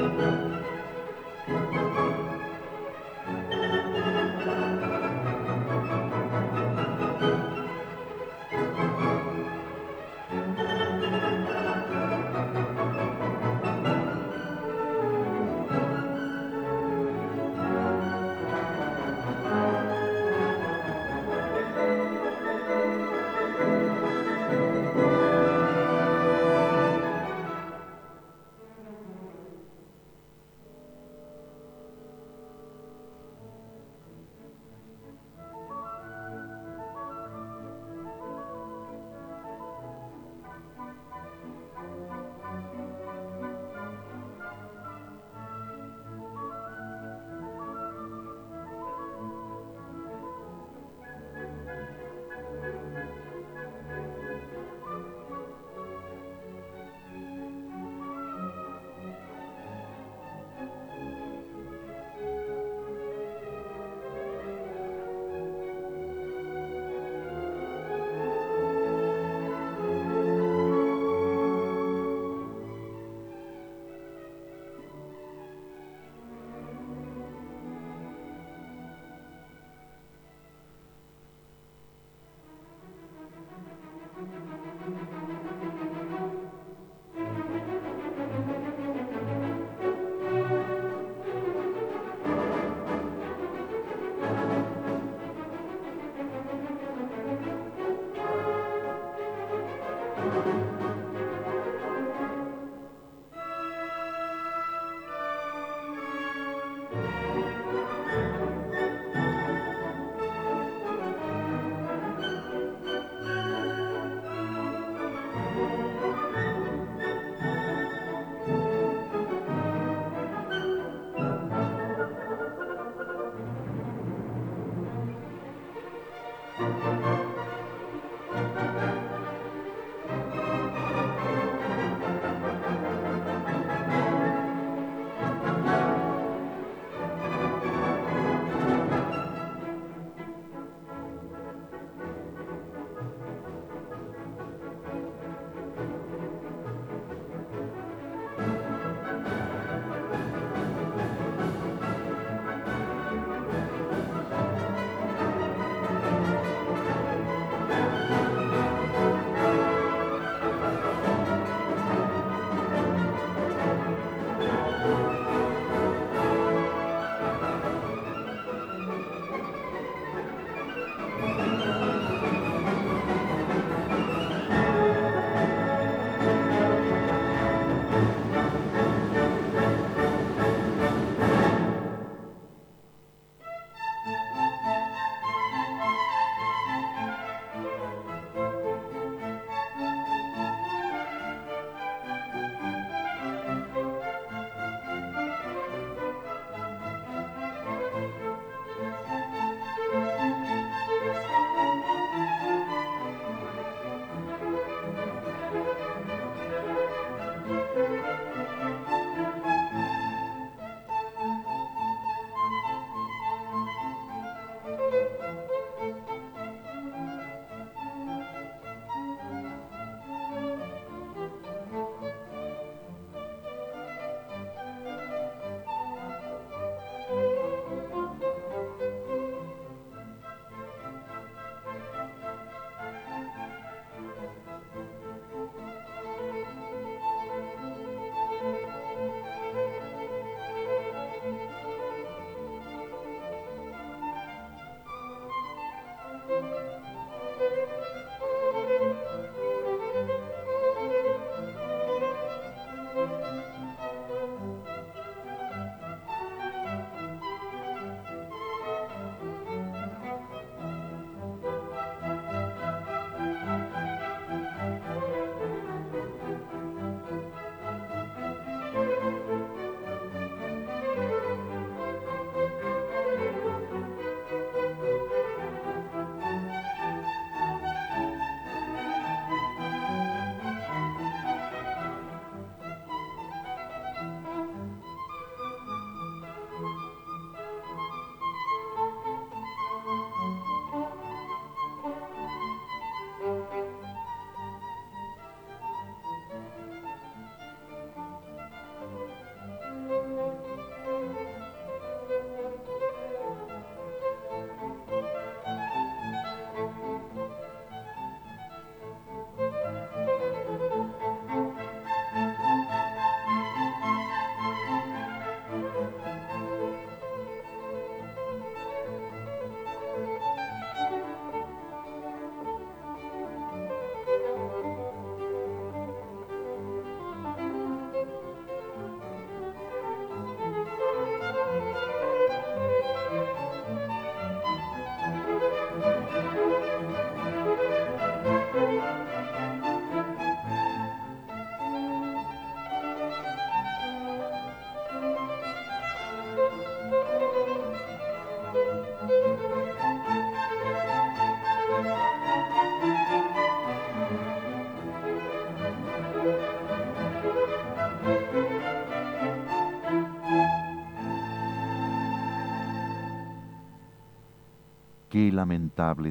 Música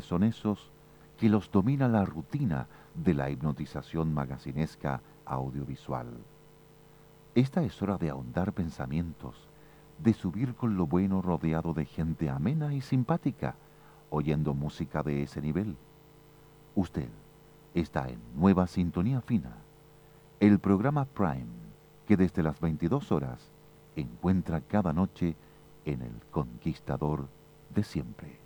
son esos que los domina la rutina de la hipnotización magacinesca audiovisual. Esta es hora de ahondar pensamientos, de subir con lo bueno rodeado de gente amena y simpática, oyendo música de ese nivel. Usted está en Nueva Sintonía Fina, el programa Prime que desde las 22 horas encuentra cada noche en el Conquistador de siempre.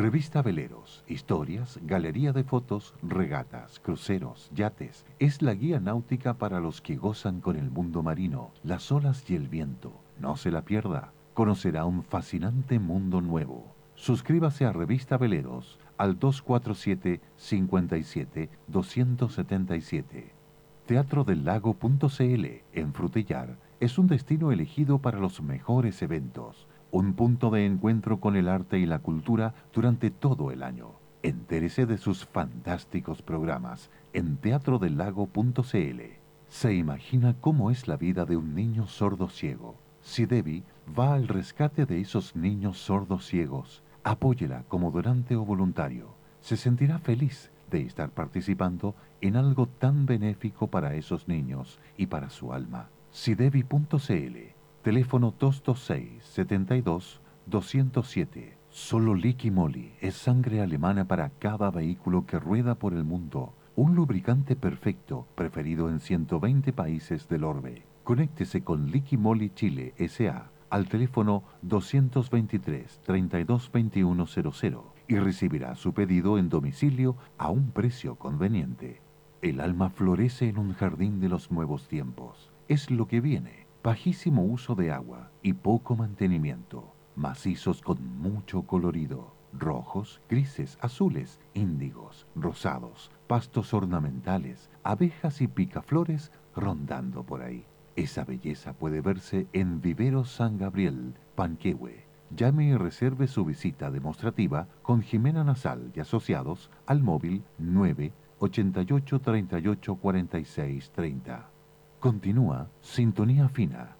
Revista Veleros, historias, galería de fotos, regatas, cruceros, yates. Es la guía náutica para los que gozan con el mundo marino, las olas y el viento. No se la pierda. Conocerá un fascinante mundo nuevo. Suscríbase a Revista Veleros al 247 57 277. Teatro del en Frutillar es un destino elegido para los mejores eventos un punto de encuentro con el arte y la cultura durante todo el año. Entérese de sus fantásticos programas en teatrodelago.cl. Se imagina cómo es la vida de un niño sordo ciego. Si Debbie va al rescate de esos niños sordos ciegos, apóyela como donante o voluntario. Se sentirá feliz de estar participando en algo tan benéfico para esos niños y para su alma. Sidevi.cl Teléfono 226-72-207. Solo Liqui Moly es sangre alemana para cada vehículo que rueda por el mundo. Un lubricante perfecto, preferido en 120 países del orbe. Conéctese con Liqui Moly Chile S.A. al teléfono 223-322100 y recibirá su pedido en domicilio a un precio conveniente. El alma florece en un jardín de los nuevos tiempos. Es lo que viene bajísimo uso de agua y poco mantenimiento, macizos con mucho colorido, rojos, grises, azules, índigos, rosados, pastos ornamentales, abejas y picaflores rondando por ahí. Esa belleza puede verse en Vivero San Gabriel, Panquehue. Llame y reserve su visita demostrativa con Jimena Nasal y asociados al móvil 9 88 38 46 30. Continúa Sintonía Fina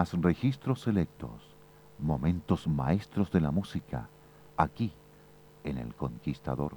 Más registros selectos, momentos maestros de la música, aquí en El Conquistador.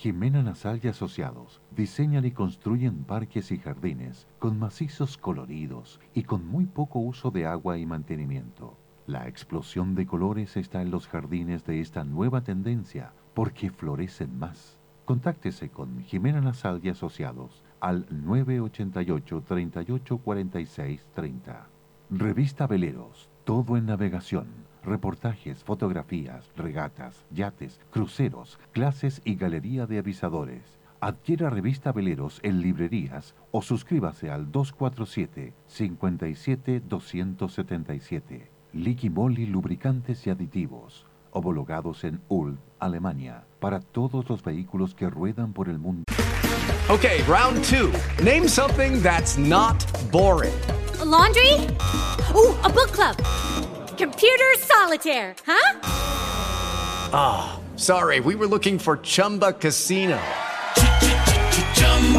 Jimena Nasal y Asociados diseñan y construyen parques y jardines con macizos coloridos y con muy poco uso de agua y mantenimiento. La explosión de colores está en los jardines de esta nueva tendencia porque florecen más. Contáctese con Jimena Nasal y Asociados al 988 38 46 30. Revista Veleros, todo en navegación reportajes, fotografías, regatas, yates, cruceros, clases y galería de avisadores. Adquiera revista Veleros en librerías o suscríbase al 247-57-277. Liqui Moly Lubricantes y Aditivos, homologados en Ulm, Alemania, para todos los vehículos que ruedan por el mundo. Okay, round two. Name something that's not boring. laundry? Ooh, a book club. Computer solitaire, huh? Ah, oh, sorry, we were looking for Chumba Casino.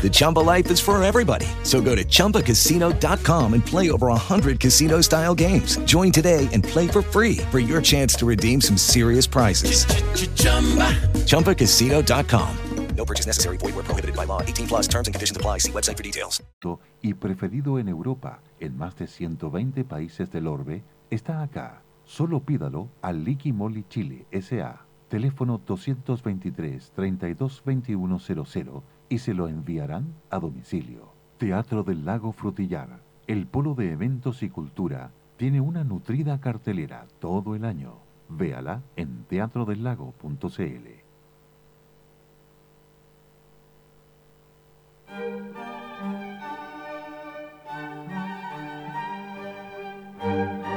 The Chumba life is for everybody. So go to ChumbaCasino.com and play over 100 casino style games. Join today and play for free for your chance to redeem some serious prizes. ChumbaCasino.com. No purchase necessary. Void where prohibited by law. 18 plus terms and conditions apply. See website for details. Y preferido en Europa, en más de 120 países del orbe, está acá. Solo pídalo al Liqui Moly Chile S.A. Teléfono 223-322100 y se lo enviarán a domicilio. Teatro del Lago Frutillar, el polo de eventos y cultura, tiene una nutrida cartelera todo el año. Véala en teatrodelago.cl. A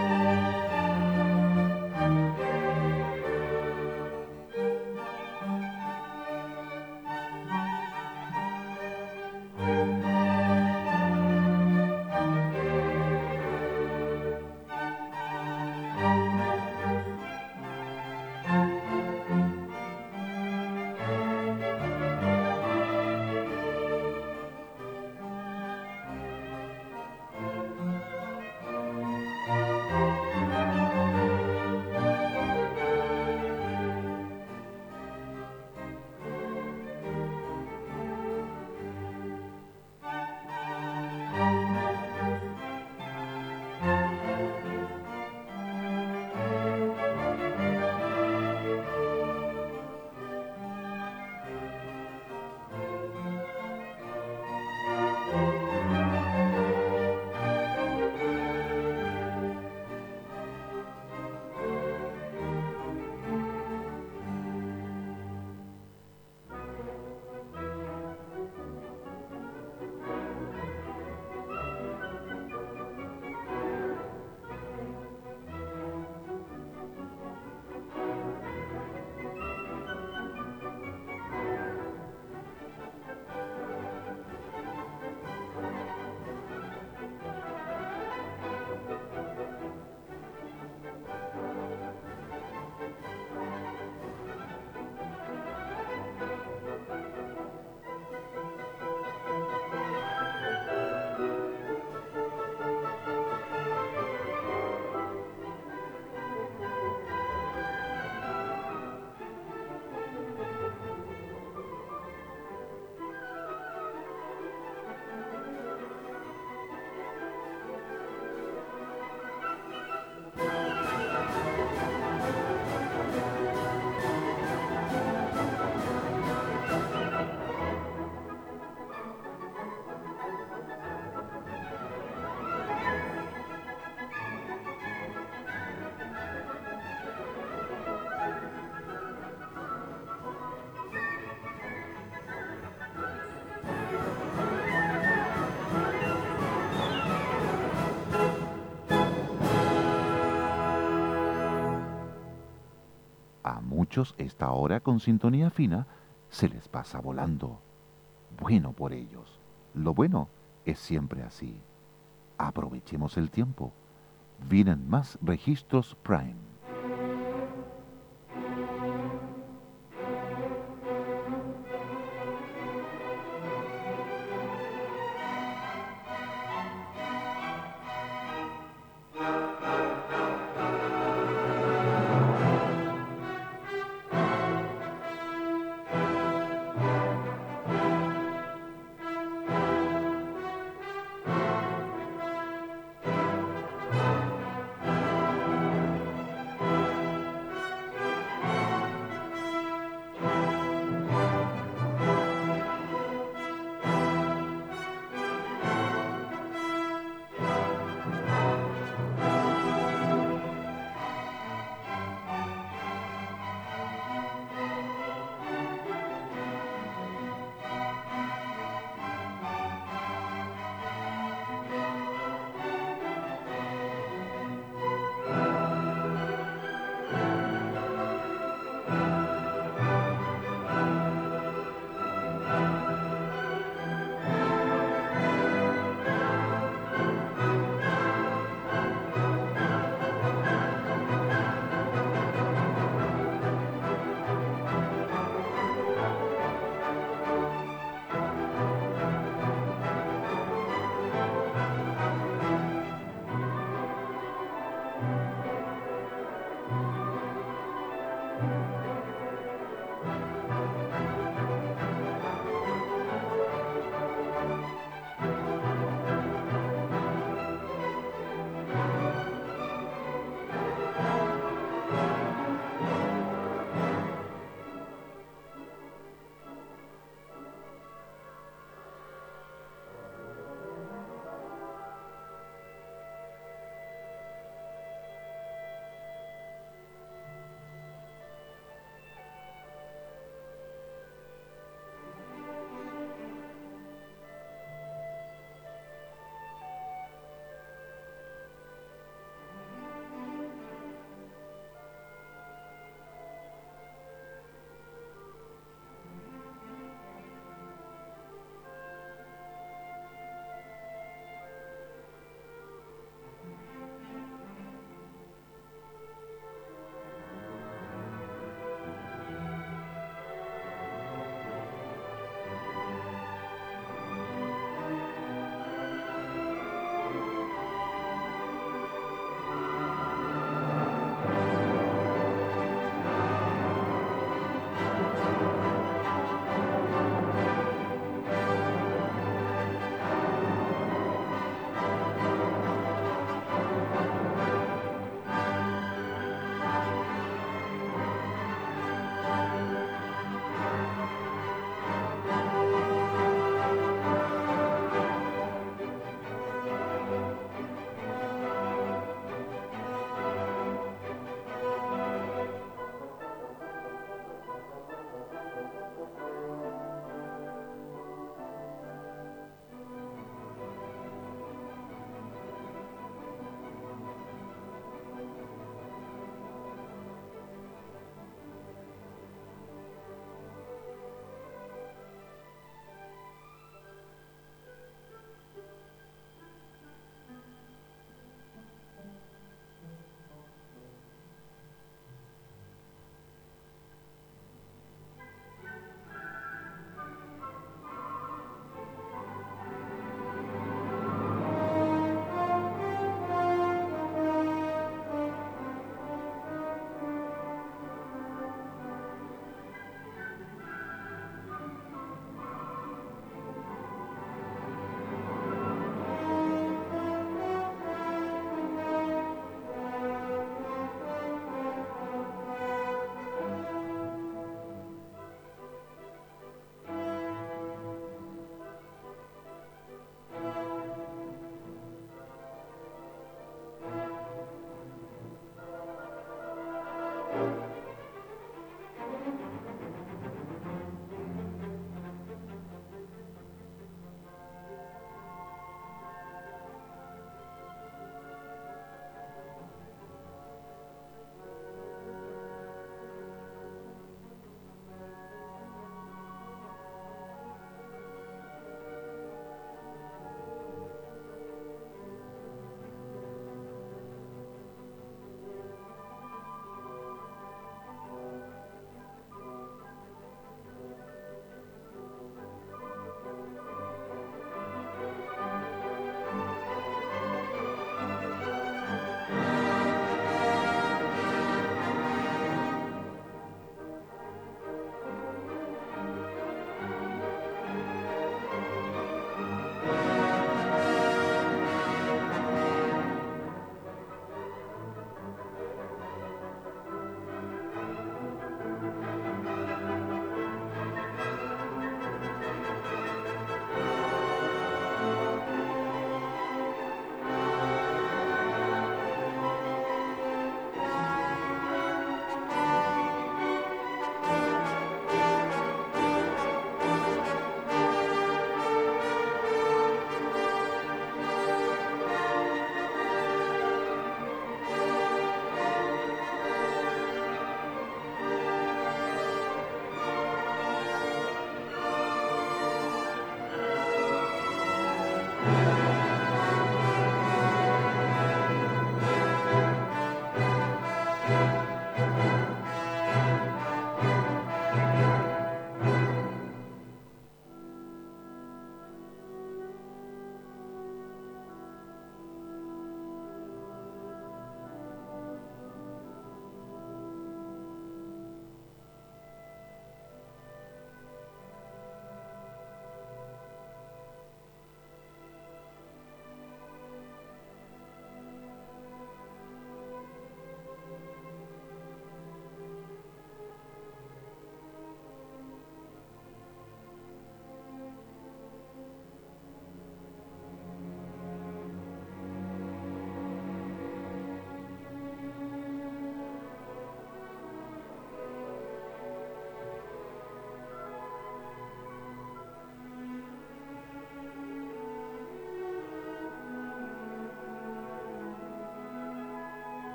muchos esta hora con sintonía fina se les pasa volando. bueno por ellos. Lo bueno es siempre así. Aprovechemos el tiempo. Vienen más registros Prime.